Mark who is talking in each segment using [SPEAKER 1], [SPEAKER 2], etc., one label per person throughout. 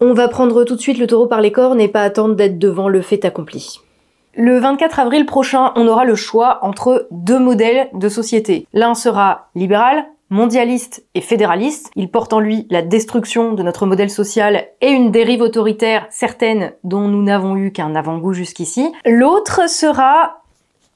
[SPEAKER 1] On va prendre tout de suite le taureau par les cornes et pas attendre d'être devant le fait accompli. Le 24 avril prochain, on aura le choix entre deux modèles de société. L'un sera libéral, mondialiste et fédéraliste. Il porte en lui la destruction de notre modèle social et une dérive autoritaire certaine dont nous n'avons eu qu'un avant-goût jusqu'ici. L'autre sera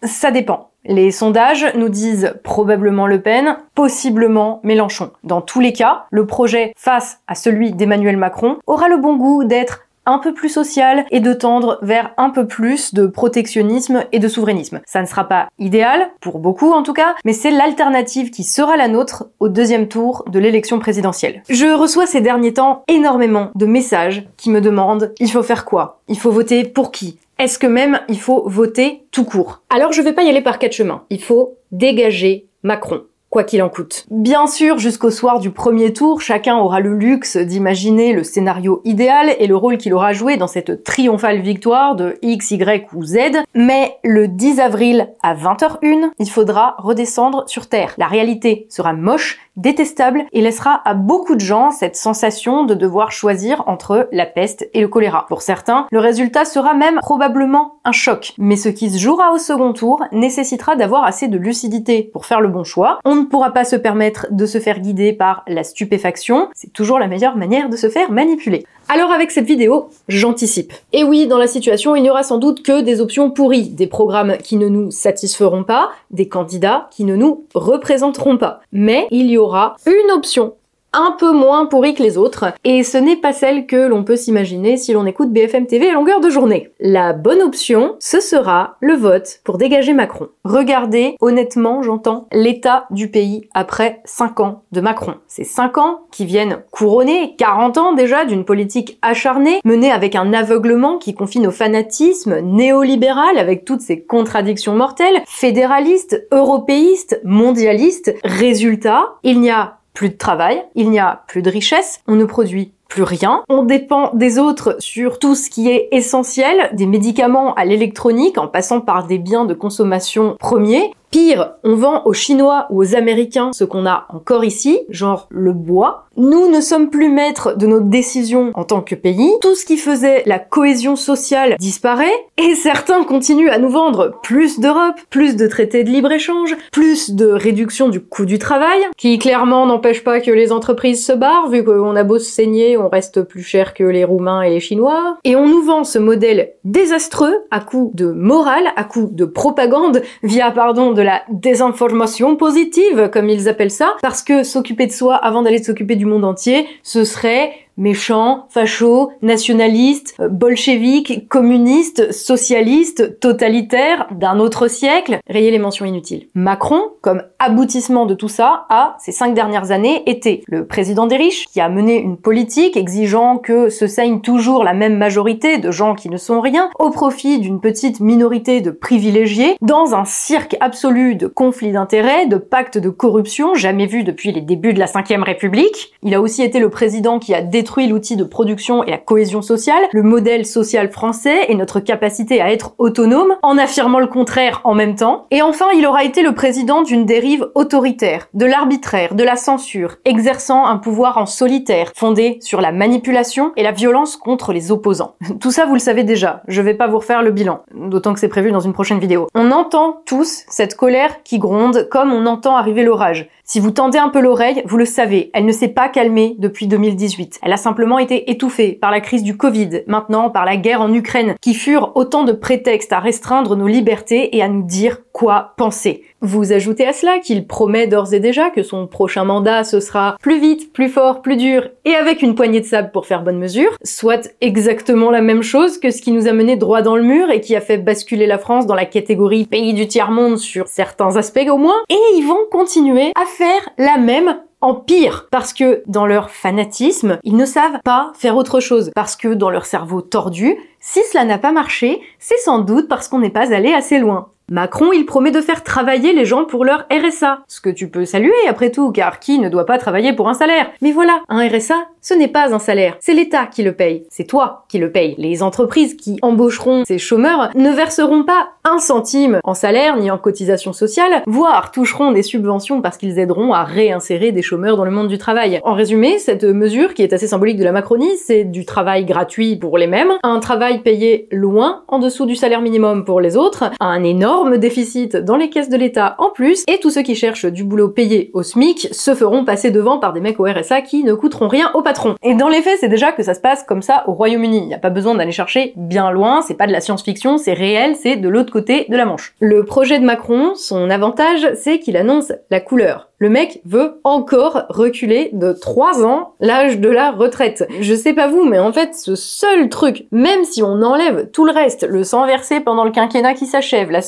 [SPEAKER 1] ça dépend. Les sondages nous disent probablement Le Pen, possiblement Mélenchon. Dans tous les cas, le projet face à celui d'Emmanuel Macron aura le bon goût d'être un peu plus social et de tendre vers un peu plus de protectionnisme et de souverainisme. Ça ne sera pas idéal, pour beaucoup en tout cas, mais c'est l'alternative qui sera la nôtre au deuxième tour de l'élection présidentielle. Je reçois ces derniers temps énormément de messages qui me demandent il faut faire quoi? Il faut voter pour qui? Est-ce que même il faut voter tout court? Alors je vais pas y aller par quatre chemins. Il faut dégager Macron quoi qu'il en coûte. Bien sûr, jusqu'au soir du premier tour, chacun aura le luxe d'imaginer le scénario idéal et le rôle qu'il aura joué dans cette triomphale victoire de X, Y ou Z, mais le 10 avril à 20h01, il faudra redescendre sur Terre. La réalité sera moche, détestable et laissera à beaucoup de gens cette sensation de devoir choisir entre la peste et le choléra. Pour certains, le résultat sera même probablement un choc. Mais ce qui se jouera au second tour nécessitera d'avoir assez de lucidité pour faire le bon choix. On ne pourra pas se permettre de se faire guider par la stupéfaction. C'est toujours la meilleure manière de se faire manipuler. Alors avec cette vidéo, j'anticipe. Et oui, dans la situation, il n'y aura sans doute que des options pourries, des programmes qui ne nous satisferont pas, des candidats qui ne nous représenteront pas. Mais il y aura une option un peu moins pourrie que les autres, et ce n'est pas celle que l'on peut s'imaginer si l'on écoute BFM TV à longueur de journée. La bonne option, ce sera le vote pour dégager Macron. Regardez, honnêtement, j'entends, l'état du pays après 5 ans de Macron. Ces 5 ans qui viennent couronner 40 ans déjà d'une politique acharnée, menée avec un aveuglement qui confine au fanatisme néolibéral avec toutes ses contradictions mortelles, fédéraliste, européiste, mondialiste. Résultat, il n'y a plus de travail, il n'y a plus de richesse, on ne produit plus rien. On dépend des autres sur tout ce qui est essentiel, des médicaments à l'électronique en passant par des biens de consommation premiers. Pire, on vend aux Chinois ou aux Américains ce qu'on a encore ici, genre le bois. Nous ne sommes plus maîtres de nos décisions en tant que pays. Tout ce qui faisait la cohésion sociale disparaît et certains continuent à nous vendre plus d'Europe, plus de traités de libre-échange, plus de réduction du coût du travail, qui clairement n'empêche pas que les entreprises se barrent vu qu'on a beau se saigner, on reste plus cher que les Roumains et les Chinois. Et on nous vend ce modèle désastreux à coup de morale, à coup de propagande via, pardon, de la désinformation positive, comme ils appellent ça, parce que s'occuper de soi avant d'aller s'occuper du monde entier, ce serait méchant, facho, nationaliste, euh, bolchevique, communiste, socialiste, totalitaire, d'un autre siècle, rayez les mentions inutiles. Macron, comme aboutissement de tout ça, a, ces cinq dernières années, été le président des riches, qui a mené une politique exigeant que se saigne toujours la même majorité de gens qui ne sont rien, au profit d'une petite minorité de privilégiés, dans un cirque absolu de conflits d'intérêts, de pactes de corruption, jamais vu depuis les débuts de la Ve République. Il a aussi été le président qui a détruit l'outil de production et la cohésion sociale, le modèle social français et notre capacité à être autonome, en affirmant le contraire en même temps. Et enfin, il aura été le président d'une dérive autoritaire, de l'arbitraire, de la censure, exerçant un pouvoir en solitaire, fondé sur la manipulation et la violence contre les opposants. Tout ça, vous le savez déjà, je vais pas vous refaire le bilan, d'autant que c'est prévu dans une prochaine vidéo. On entend tous cette colère qui gronde comme on entend arriver l'orage. Si vous tendez un peu l'oreille, vous le savez, elle ne s'est pas calmée depuis 2018. Elle a simplement été étouffée par la crise du Covid, maintenant par la guerre en Ukraine, qui furent autant de prétextes à restreindre nos libertés et à nous dire quoi penser. Vous ajoutez à cela qu'il promet d'ores et déjà que son prochain mandat ce sera plus vite, plus fort, plus dur et avec une poignée de sable pour faire bonne mesure, soit exactement la même chose que ce qui nous a mené droit dans le mur et qui a fait basculer la France dans la catégorie pays du tiers-monde sur certains aspects au moins, et ils vont continuer à faire la même en pire, parce que dans leur fanatisme, ils ne savent pas faire autre chose, parce que dans leur cerveau tordu, si cela n'a pas marché, c'est sans doute parce qu'on n'est pas allé assez loin. Macron, il promet de faire travailler les gens pour leur RSA. Ce que tu peux saluer après tout, car qui ne doit pas travailler pour un salaire? Mais voilà, un RSA, ce n'est pas un salaire. C'est l'État qui le paye. C'est toi qui le paye. Les entreprises qui embaucheront ces chômeurs ne verseront pas un centime en salaire ni en cotisation sociale, voire toucheront des subventions parce qu'ils aideront à réinsérer des chômeurs dans le monde du travail. En résumé, cette mesure, qui est assez symbolique de la Macronie, c'est du travail gratuit pour les mêmes, un travail payé loin en dessous du salaire minimum pour les autres, un énorme déficit dans les caisses de l'État en plus, et tous ceux qui cherchent du boulot payé au SMIC se feront passer devant par des mecs au RSA qui ne coûteront rien au patron et dans les faits, c'est déjà que ça se passe comme ça au Royaume-Uni. Il n'y a pas besoin d'aller chercher bien loin, c'est pas de la science-fiction, c'est réel, c'est de l'autre côté de la Manche. Le projet de Macron, son avantage, c'est qu'il annonce la couleur. Le mec veut encore reculer de 3 ans l'âge de la retraite. Je sais pas vous, mais en fait, ce seul truc, même si on enlève tout le reste, le sang versé pendant le quinquennat qui s'achève, la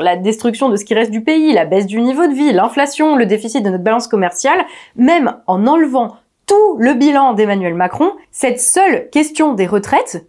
[SPEAKER 1] la destruction de ce qui reste du pays, la baisse du niveau de vie, l'inflation, le déficit de notre balance commerciale, même en enlevant tout le bilan d'Emmanuel Macron, cette seule question des retraites,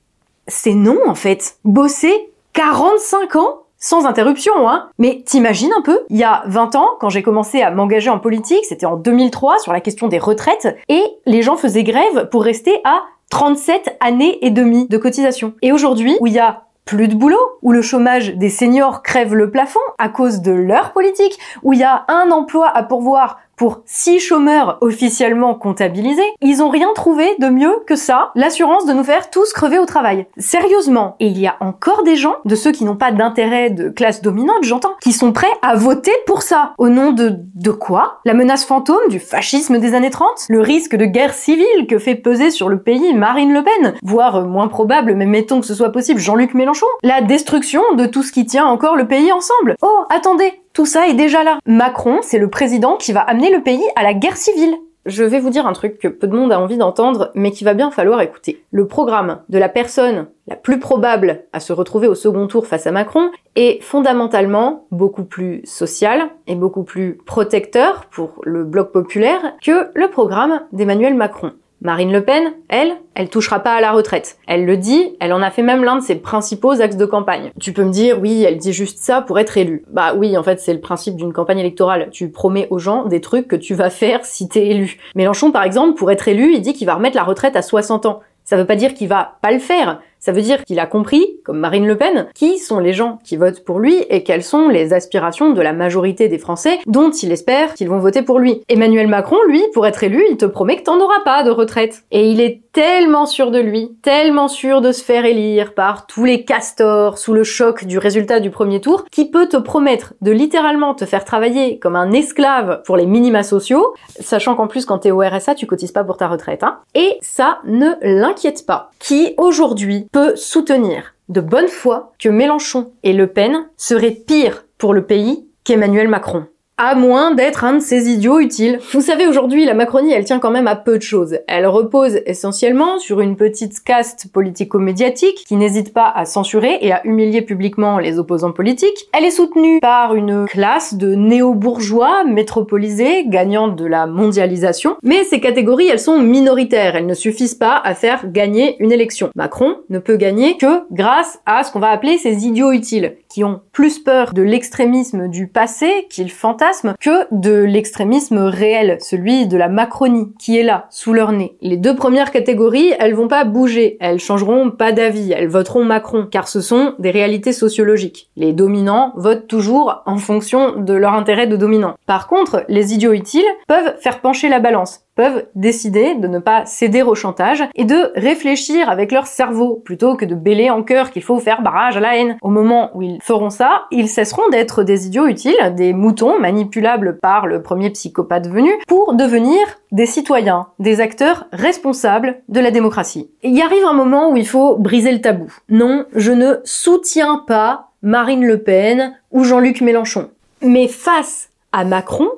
[SPEAKER 1] c'est non en fait. Bosser 45 ans sans interruption, hein. Mais t'imagines un peu Il y a 20 ans, quand j'ai commencé à m'engager en politique, c'était en 2003 sur la question des retraites, et les gens faisaient grève pour rester à 37 années et demie de cotisation. Et aujourd'hui, où il y a plus de boulot, où le chômage des seniors crève le plafond à cause de leur politique, où il y a un emploi à pourvoir pour six chômeurs officiellement comptabilisés, ils ont rien trouvé de mieux que ça, l'assurance de nous faire tous crever au travail. Sérieusement. Et il y a encore des gens, de ceux qui n'ont pas d'intérêt de classe dominante, j'entends, qui sont prêts à voter pour ça. Au nom de, de quoi? La menace fantôme du fascisme des années 30? Le risque de guerre civile que fait peser sur le pays Marine Le Pen? Voire euh, moins probable, mais mettons que ce soit possible, Jean-Luc Mélenchon? La destruction de tout ce qui tient encore le pays ensemble? Oh, attendez, tout ça est déjà là. Macron, c'est le président qui va amener le pays à la guerre civile. Je vais vous dire un truc que peu de monde a envie d'entendre, mais qui va bien falloir écouter. Le programme de la personne la plus probable à se retrouver au second tour face à Macron est fondamentalement beaucoup plus social et beaucoup plus protecteur pour le bloc populaire que le programme d'Emmanuel Macron. Marine Le Pen, elle, elle touchera pas à la retraite. Elle le dit, elle en a fait même l'un de ses principaux axes de campagne. Tu peux me dire, oui, elle dit juste ça pour être élue. Bah oui, en fait, c'est le principe d'une campagne électorale. Tu promets aux gens des trucs que tu vas faire si t'es élu. Mélenchon, par exemple, pour être élu, il dit qu'il va remettre la retraite à 60 ans. Ça veut pas dire qu'il va pas le faire. Ça veut dire qu'il a compris, comme Marine Le Pen, qui sont les gens qui votent pour lui et quelles sont les aspirations de la majorité des Français dont il espère qu'ils vont voter pour lui. Emmanuel Macron, lui, pour être élu, il te promet que t'en auras pas de retraite. Et il est tellement sûr de lui, tellement sûr de se faire élire par tous les castors sous le choc du résultat du premier tour, qui peut te promettre de littéralement te faire travailler comme un esclave pour les minima sociaux, sachant qu'en plus quand t'es au RSA, tu cotises pas pour ta retraite, hein. Et ça ne l'inquiète pas. Qui aujourd'hui peut soutenir de bonne foi que Mélenchon et Le Pen seraient pires pour le pays qu'Emmanuel Macron à moins d'être un de ces idiots utiles. Vous savez, aujourd'hui, la Macronie, elle tient quand même à peu de choses. Elle repose essentiellement sur une petite caste politico-médiatique qui n'hésite pas à censurer et à humilier publiquement les opposants politiques. Elle est soutenue par une classe de néo-bourgeois métropolisés, gagnant de la mondialisation. Mais ces catégories, elles sont minoritaires. Elles ne suffisent pas à faire gagner une élection. Macron ne peut gagner que grâce à ce qu'on va appeler ces idiots utiles, qui ont plus peur de l'extrémisme du passé qu'ils fantasment que de l'extrémisme réel, celui de la Macronie, qui est là, sous leur nez. Les deux premières catégories, elles vont pas bouger, elles changeront pas d'avis, elles voteront Macron, car ce sont des réalités sociologiques. Les dominants votent toujours en fonction de leur intérêt de dominant. Par contre, les idiots utiles peuvent faire pencher la balance peuvent décider de ne pas céder au chantage et de réfléchir avec leur cerveau plutôt que de bêler en cœur qu'il faut faire barrage à la haine. Au moment où ils feront ça, ils cesseront d'être des idiots utiles, des moutons manipulables par le premier psychopathe venu pour devenir des citoyens, des acteurs responsables de la démocratie. il arrive un moment où il faut briser le tabou. Non, je ne soutiens pas Marine Le Pen ou Jean-Luc Mélenchon. Mais face à Macron,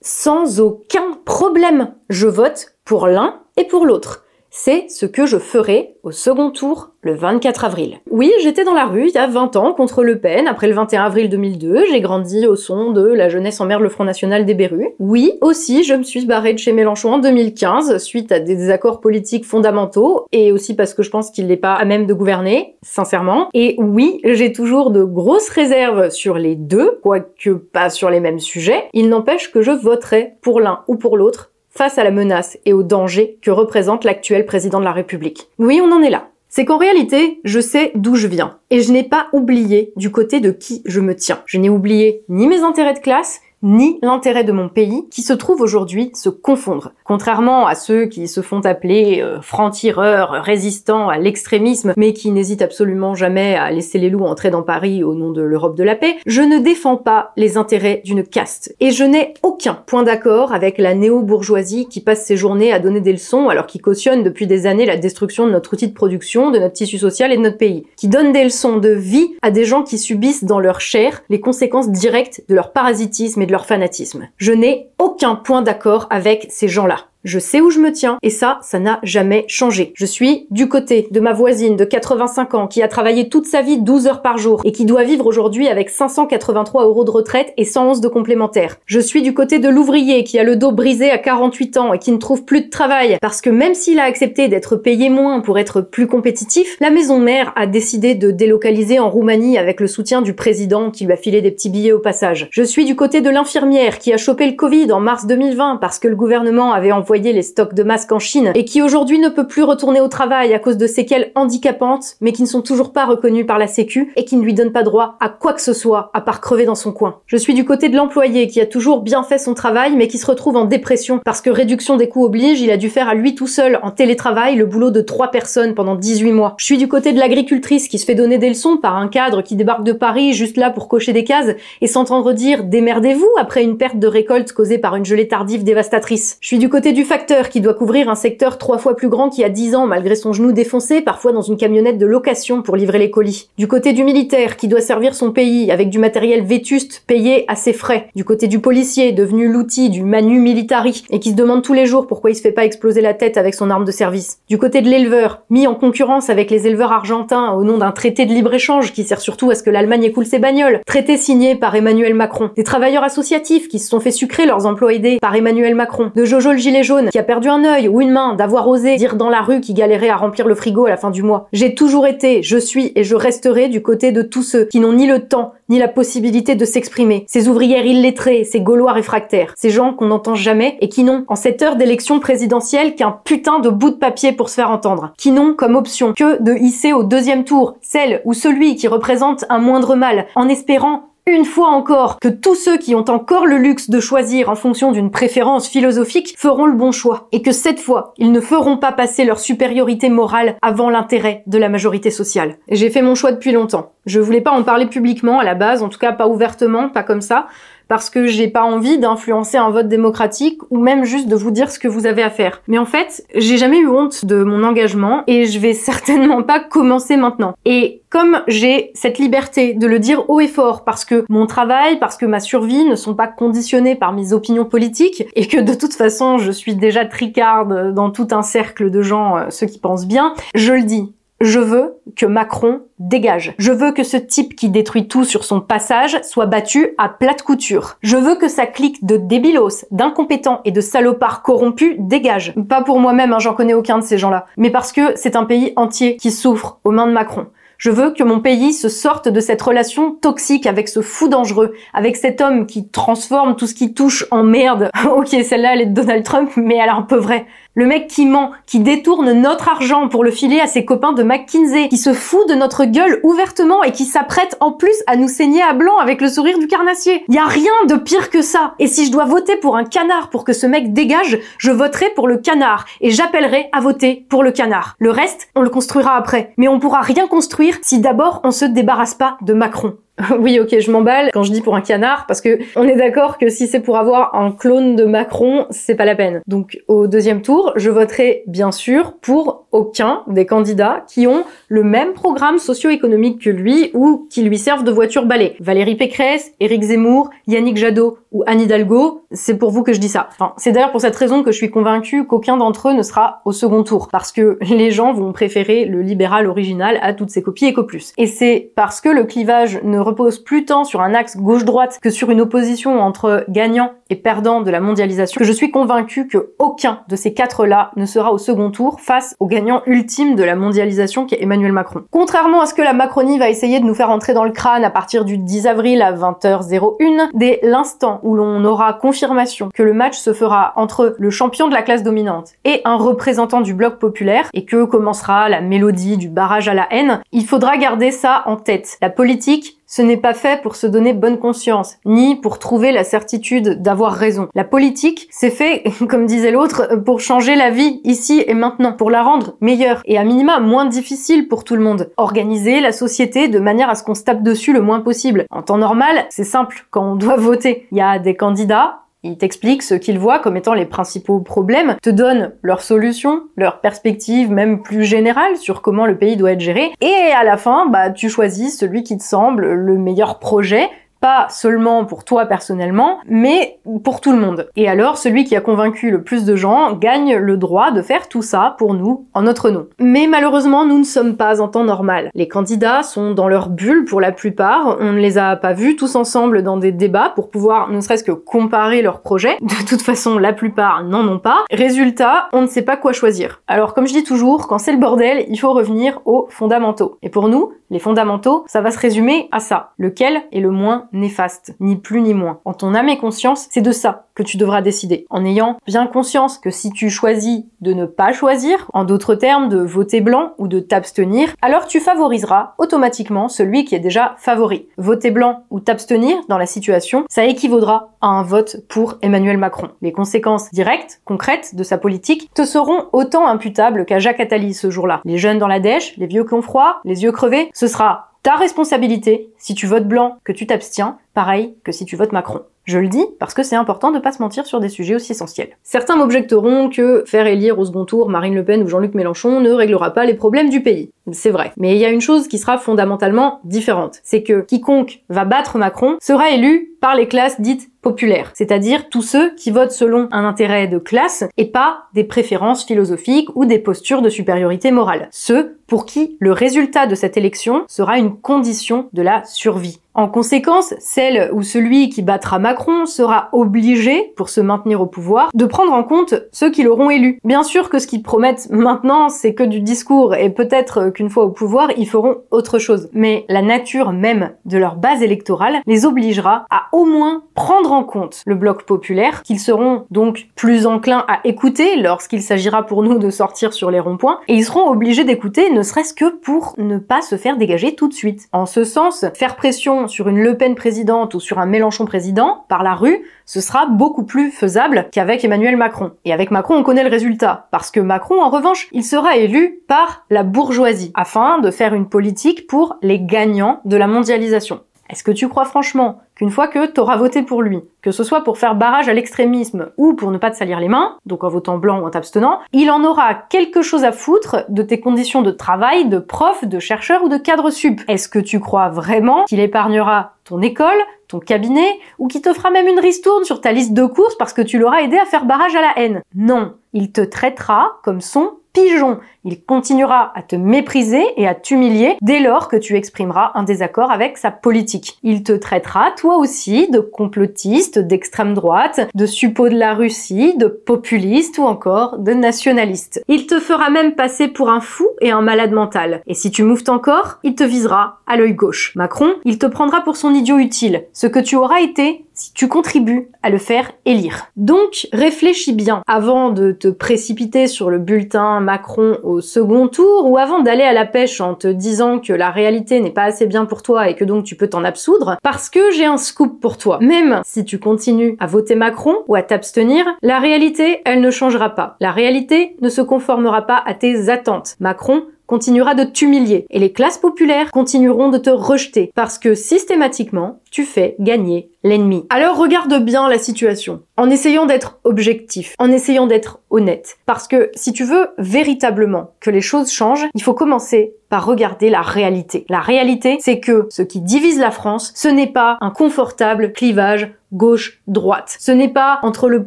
[SPEAKER 1] sans aucun problème. Je vote pour l'un et pour l'autre. C'est ce que je ferai au second tour le 24 avril. Oui, j'étais dans la rue il y a 20 ans contre Le Pen, après le 21 avril 2002, j'ai grandi au son de La jeunesse en mer le Front National des Berrues. Oui, aussi, je me suis barrée de chez Mélenchon en 2015, suite à des désaccords politiques fondamentaux, et aussi parce que je pense qu'il n'est pas à même de gouverner, sincèrement. Et oui, j'ai toujours de grosses réserves sur les deux, quoique pas sur les mêmes sujets. Il n'empêche que je voterai pour l'un ou pour l'autre face à la menace et au danger que représente l'actuel président de la République. Oui, on en est là. C'est qu'en réalité, je sais d'où je viens. Et je n'ai pas oublié du côté de qui je me tiens. Je n'ai oublié ni mes intérêts de classe, ni l'intérêt de mon pays, qui se trouve aujourd'hui se confondre. Contrairement à ceux qui se font appeler euh, francs-tireurs, résistants à l'extrémisme, mais qui n'hésitent absolument jamais à laisser les loups entrer dans Paris au nom de l'Europe de la paix, je ne défends pas les intérêts d'une caste. Et je n'ai aucun point d'accord avec la néo-bourgeoisie qui passe ses journées à donner des leçons alors qu'il cautionne depuis des années la destruction de notre outil de production, de notre tissu social et de notre pays. Qui donne des leçons de vie à des gens qui subissent dans leur chair les conséquences directes de leur parasitisme et leur fanatisme. Je n'ai aucun point d'accord avec ces gens-là. Je sais où je me tiens et ça, ça n'a jamais changé. Je suis du côté de ma voisine de 85 ans qui a travaillé toute sa vie 12 heures par jour et qui doit vivre aujourd'hui avec 583 euros de retraite et 111 de complémentaires. Je suis du côté de l'ouvrier qui a le dos brisé à 48 ans et qui ne trouve plus de travail parce que même s'il a accepté d'être payé moins pour être plus compétitif, la maison mère a décidé de délocaliser en Roumanie avec le soutien du président qui lui a filé des petits billets au passage. Je suis du côté de l'infirmière qui a chopé le Covid en mars 2020 parce que le gouvernement avait envoyé les stocks de masques en Chine et qui aujourd'hui ne peut plus retourner au travail à cause de séquelles handicapantes mais qui ne sont toujours pas reconnues par la Sécu et qui ne lui donnent pas droit à quoi que ce soit à part crever dans son coin. Je suis du côté de l'employé qui a toujours bien fait son travail mais qui se retrouve en dépression parce que réduction des coûts oblige, il a dû faire à lui tout seul en télétravail le boulot de trois personnes pendant 18 mois. Je suis du côté de l'agricultrice qui se fait donner des leçons par un cadre qui débarque de Paris juste là pour cocher des cases et s'entendre dire démerdez-vous après une perte de récolte causée par une gelée tardive dévastatrice. Je suis du côté du facteur qui doit couvrir un secteur trois fois plus grand qu'il y a dix ans malgré son genou défoncé, parfois dans une camionnette de location pour livrer les colis. Du côté du militaire qui doit servir son pays avec du matériel vétuste payé à ses frais. Du côté du policier devenu l'outil du manu militari et qui se demande tous les jours pourquoi il se fait pas exploser la tête avec son arme de service. Du côté de l'éleveur, mis en concurrence avec les éleveurs argentins au nom d'un traité de libre-échange qui sert surtout à ce que l'Allemagne écoule ses bagnoles. Traité signé par Emmanuel Macron. Des travailleurs associatifs qui se sont fait sucrer leurs emplois aidés par Emmanuel Macron. De Jojo le gilet qui a perdu un œil ou une main, d'avoir osé dire dans la rue qu'il galérait à remplir le frigo à la fin du mois. J'ai toujours été, je suis et je resterai du côté de tous ceux qui n'ont ni le temps ni la possibilité de s'exprimer. Ces ouvrières illettrées, ces Gaulois réfractaires, ces gens qu'on n'entend jamais et qui n'ont, en cette heure d'élection présidentielle, qu'un putain de bout de papier pour se faire entendre. Qui n'ont comme option que de hisser au deuxième tour celle ou celui qui représente un moindre mal, en espérant une fois encore que tous ceux qui ont encore le luxe de choisir en fonction d'une préférence philosophique feront le bon choix et que cette fois, ils ne feront pas passer leur supériorité morale avant l'intérêt de la majorité sociale. J'ai fait mon choix depuis longtemps. Je voulais pas en parler publiquement à la base, en tout cas pas ouvertement, pas comme ça, parce que j'ai pas envie d'influencer un vote démocratique ou même juste de vous dire ce que vous avez à faire. Mais en fait, j'ai jamais eu honte de mon engagement et je vais certainement pas commencer maintenant. Et comme j'ai cette liberté de le dire haut et fort parce que mon travail, parce que ma survie ne sont pas conditionnés par mes opinions politiques et que de toute façon je suis déjà tricarde dans tout un cercle de gens, euh, ceux qui pensent bien, je le dis. Je veux que Macron dégage. Je veux que ce type qui détruit tout sur son passage soit battu à plate couture. Je veux que sa clique de débilos, d'incompétents et de salopards corrompus dégage. Pas pour moi-même, hein, j'en connais aucun de ces gens-là, mais parce que c'est un pays entier qui souffre aux mains de Macron. Je veux que mon pays se sorte de cette relation toxique avec ce fou dangereux, avec cet homme qui transforme tout ce qui touche en merde. ok, celle-là, elle est de Donald Trump, mais elle est un peu vraie. Le mec qui ment, qui détourne notre argent pour le filer à ses copains de McKinsey, qui se fout de notre gueule ouvertement et qui s'apprête en plus à nous saigner à blanc avec le sourire du carnassier. Y a rien de pire que ça. Et si je dois voter pour un canard pour que ce mec dégage, je voterai pour le canard et j'appellerai à voter pour le canard. Le reste, on le construira après. Mais on pourra rien construire si d'abord on se débarrasse pas de Macron. oui, ok, je m'emballe quand je dis pour un canard, parce que on est d'accord que si c'est pour avoir un clone de Macron, c'est pas la peine. Donc au deuxième tour, je voterai bien sûr pour aucun des candidats qui ont le même programme socio-économique que lui ou qui lui servent de voiture balai. Valérie Pécresse, Éric Zemmour, Yannick Jadot ou Anne Hidalgo, c'est pour vous que je dis ça. Enfin, c'est d'ailleurs pour cette raison que je suis convaincue qu'aucun d'entre eux ne sera au second tour, parce que les gens vont préférer le libéral original à toutes ses copies éco plus. Et c'est parce que le clivage ne repose plus tant sur un axe gauche-droite que sur une opposition entre gagnants et perdants de la mondialisation que je suis convaincue que aucun de ces quatre-là ne sera au second tour face au gagnant ultime de la mondialisation qui est Emmanuel Macron. Contrairement à ce que la Macronie va essayer de nous faire entrer dans le crâne à partir du 10 avril à 20h01, dès l'instant où l'on aura confirmation que le match se fera entre le champion de la classe dominante et un représentant du bloc populaire et que commencera la mélodie du barrage à la haine, il faudra garder ça en tête. La politique, ce n'est pas fait pour se donner bonne conscience, ni pour trouver la certitude d'avoir raison. La politique, c'est fait, comme disait l'autre, pour changer la vie ici et maintenant, pour la rendre meilleure et à minima moins difficile pour tout le monde. Organiser la société de manière à ce qu'on se tape dessus le moins possible. En temps normal, c'est simple quand on doit voter. Il y a des candidats, ils t'expliquent ce qu'ils voient comme étant les principaux problèmes, te donnent leurs solutions, leurs perspectives même plus générales sur comment le pays doit être géré, et à la fin, bah, tu choisis celui qui te semble le meilleur projet pas seulement pour toi personnellement, mais pour tout le monde. Et alors, celui qui a convaincu le plus de gens gagne le droit de faire tout ça pour nous, en notre nom. Mais malheureusement, nous ne sommes pas en temps normal. Les candidats sont dans leur bulle pour la plupart, on ne les a pas vus tous ensemble dans des débats pour pouvoir ne serait-ce que comparer leurs projets. De toute façon, la plupart n'en ont pas. Résultat, on ne sait pas quoi choisir. Alors, comme je dis toujours, quand c'est le bordel, il faut revenir aux fondamentaux. Et pour nous, les fondamentaux, ça va se résumer à ça. Lequel est le moins néfaste, ni plus ni moins. En ton âme et conscience, c'est de ça que tu devras décider. En ayant bien conscience que si tu choisis de ne pas choisir, en d'autres termes de voter blanc ou de t'abstenir, alors tu favoriseras automatiquement celui qui est déjà favori. Voter blanc ou t'abstenir dans la situation, ça équivaudra à un vote pour Emmanuel Macron. Les conséquences directes, concrètes de sa politique te seront autant imputables qu'à Jacques Attali ce jour-là. Les jeunes dans la dèche, les vieux qui ont froid, les yeux crevés, ce sera ta responsabilité si tu votes blanc que tu t'abstiens, pareil que si tu votes Macron. Je le dis parce que c'est important de pas se mentir sur des sujets aussi essentiels. Certains m'objecteront que faire élire au second tour Marine Le Pen ou Jean-Luc Mélenchon ne réglera pas les problèmes du pays. C'est vrai. Mais il y a une chose qui sera fondamentalement différente. C'est que quiconque va battre Macron sera élu par les classes dites populaires. C'est-à-dire tous ceux qui votent selon un intérêt de classe et pas des préférences philosophiques ou des postures de supériorité morale. Ceux pour qui le résultat de cette élection sera une condition de la survie. En conséquence, celle ou celui qui battra Macron sera obligé, pour se maintenir au pouvoir, de prendre en compte ceux qui l'auront élu. Bien sûr que ce qu'ils promettent maintenant, c'est que du discours, et peut-être qu'une fois au pouvoir, ils feront autre chose. Mais la nature même de leur base électorale les obligera à au moins prendre en compte le bloc populaire, qu'ils seront donc plus enclins à écouter lorsqu'il s'agira pour nous de sortir sur les ronds-points, et ils seront obligés d'écouter ne serait-ce que pour ne pas se faire dégager tout de suite. En ce sens, faire pression sur une Le Pen présidente ou sur un Mélenchon président par la rue, ce sera beaucoup plus faisable qu'avec Emmanuel Macron. Et avec Macron, on connaît le résultat, parce que Macron, en revanche, il sera élu par la bourgeoisie, afin de faire une politique pour les gagnants de la mondialisation. Est-ce que tu crois franchement qu'une fois que t'auras voté pour lui, que ce soit pour faire barrage à l'extrémisme ou pour ne pas te salir les mains, donc en votant blanc ou en t'abstenant, il en aura quelque chose à foutre de tes conditions de travail, de prof, de chercheur ou de cadre sup. Est-ce que tu crois vraiment qu'il épargnera ton école, ton cabinet, ou qu'il te fera même une ristourne sur ta liste de courses parce que tu l'auras aidé à faire barrage à la haine? Non, il te traitera comme son pigeon. Il continuera à te mépriser et à t'humilier dès lors que tu exprimeras un désaccord avec sa politique. Il te traitera, toi aussi, de complotiste, d'extrême droite, de suppôt de la Russie, de populiste ou encore de nationaliste. Il te fera même passer pour un fou et un malade mental. Et si tu mouftes encore, il te visera à l'œil gauche. Macron, il te prendra pour son idiot utile, ce que tu auras été si tu contribues à le faire élire. Donc réfléchis bien avant de te précipiter sur le bulletin Macron au second tour ou avant d'aller à la pêche en te disant que la réalité n'est pas assez bien pour toi et que donc tu peux t'en absoudre parce que j'ai un scoop pour toi. Même si tu continues à voter Macron ou à t'abstenir, la réalité, elle ne changera pas. La réalité ne se conformera pas à tes attentes. Macron continuera de t'humilier et les classes populaires continueront de te rejeter parce que systématiquement, tu fais gagner l'ennemi. Alors regarde bien la situation, en essayant d'être objectif, en essayant d'être honnête. Parce que si tu veux véritablement que les choses changent, il faut commencer par regarder la réalité. La réalité, c'est que ce qui divise la France, ce n'est pas un confortable clivage gauche-droite. Ce n'est pas entre le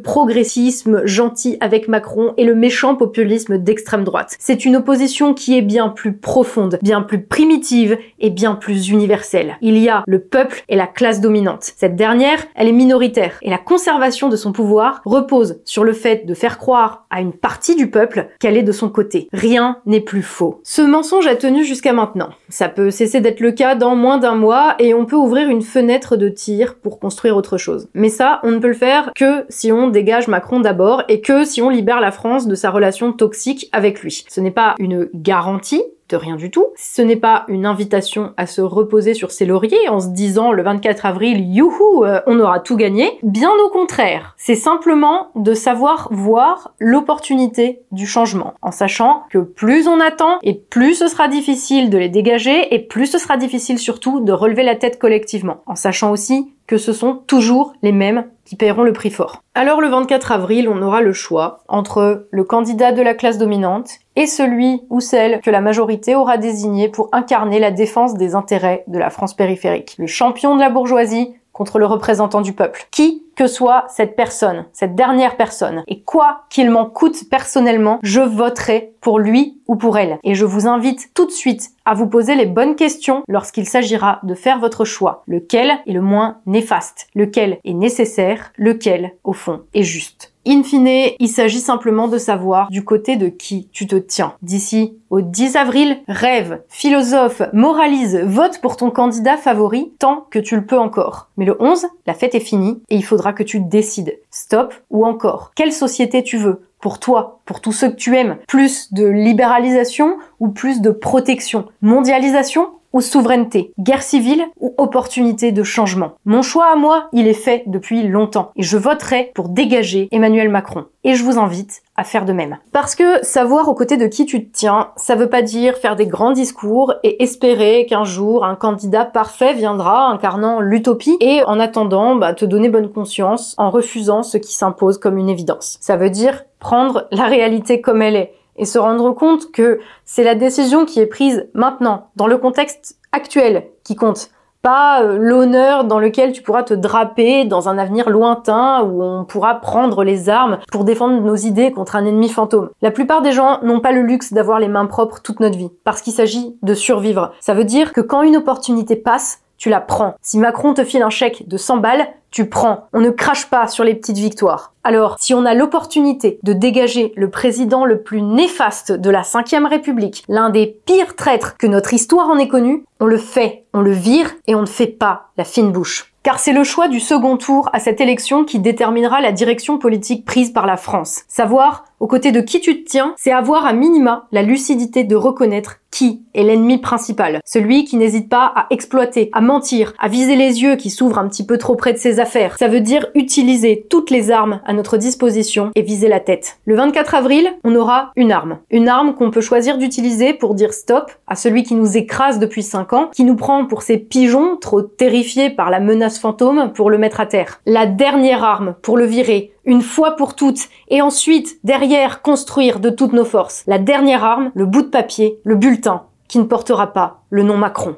[SPEAKER 1] progressisme gentil avec Macron et le méchant populisme d'extrême droite. C'est une opposition qui est bien plus profonde, bien plus primitive et bien plus universelle. Il y a le peuple et la classe dominante. Cette dernière, elle est minoritaire et la conservation de son pouvoir repose sur le fait de faire croire à une partie du peuple qu'elle est de son côté. Rien n'est plus faux. Ce mensonge a tenu jusqu'à maintenant. Ça peut cesser d'être le cas dans moins d'un mois et on peut ouvrir une fenêtre de tir pour construire autre chose. Mais ça, on ne peut le faire que si on dégage Macron d'abord et que si on libère la France de sa relation toxique avec lui. Ce n'est pas une garantie, de rien du tout. Ce n'est pas une invitation à se reposer sur ses lauriers en se disant le 24 avril, youhou, euh, on aura tout gagné. Bien au contraire, c'est simplement de savoir voir l'opportunité du changement, en sachant que plus on attend et plus ce sera difficile de les dégager et plus ce sera difficile surtout de relever la tête collectivement, en sachant aussi que ce sont toujours les mêmes qui paieront le prix fort. Alors le 24 avril, on aura le choix entre le candidat de la classe dominante et celui ou celle que la majorité aura désigné pour incarner la défense des intérêts de la France périphérique. Le champion de la bourgeoisie contre le représentant du peuple. Qui que soit cette personne, cette dernière personne. Et quoi qu'il m'en coûte personnellement, je voterai pour lui ou pour elle. Et je vous invite tout de suite à vous poser les bonnes questions lorsqu'il s'agira de faire votre choix. Lequel est le moins néfaste? Lequel est nécessaire? Lequel, au fond, est juste? In fine, il s'agit simplement de savoir du côté de qui tu te tiens. D'ici au 10 avril, rêve, philosophe, moralise, vote pour ton candidat favori tant que tu le peux encore. Mais le 11, la fête est finie et il faudra que tu décides. Stop ou encore. Quelle société tu veux? Pour toi, pour tous ceux que tu aimes Plus de libéralisation ou plus de protection? Mondialisation ou souveraineté, guerre civile ou opportunité de changement. Mon choix à moi, il est fait depuis longtemps et je voterai pour dégager Emmanuel Macron. Et je vous invite à faire de même. Parce que savoir aux côtés de qui tu te tiens, ça veut pas dire faire des grands discours et espérer qu'un jour un candidat parfait viendra incarnant l'utopie et en attendant bah, te donner bonne conscience en refusant ce qui s'impose comme une évidence. Ça veut dire prendre la réalité comme elle est et se rendre compte que c'est la décision qui est prise maintenant, dans le contexte actuel, qui compte. Pas euh, l'honneur dans lequel tu pourras te draper dans un avenir lointain où on pourra prendre les armes pour défendre nos idées contre un ennemi fantôme. La plupart des gens n'ont pas le luxe d'avoir les mains propres toute notre vie, parce qu'il s'agit de survivre. Ça veut dire que quand une opportunité passe, tu la prends. Si Macron te file un chèque de 100 balles, tu prends. On ne crache pas sur les petites victoires. Alors, si on a l'opportunité de dégager le président le plus néfaste de la 5ème République, l'un des pires traîtres que notre histoire en ait connu, on le fait, on le vire et on ne fait pas la fine bouche. Car c'est le choix du second tour à cette élection qui déterminera la direction politique prise par la France. Savoir aux côtés de qui tu te tiens, c'est avoir à minima la lucidité de reconnaître qui est l'ennemi principal. Celui qui n'hésite pas à exploiter, à mentir, à viser les yeux qui s'ouvrent un petit peu trop près de ses affaires. Ça veut dire utiliser toutes les armes à notre disposition et viser la tête. Le 24 avril, on aura une arme. Une arme qu'on peut choisir d'utiliser pour dire stop à celui qui nous écrase depuis 5 ans, qui nous prend pour ces pigeons trop terrifiés par la menace fantôme pour le mettre à terre. La dernière arme pour le virer, une fois pour toutes, et ensuite, derrière, construire de toutes nos forces. La dernière arme, le bout de papier, le bulletin, qui ne portera pas le nom Macron.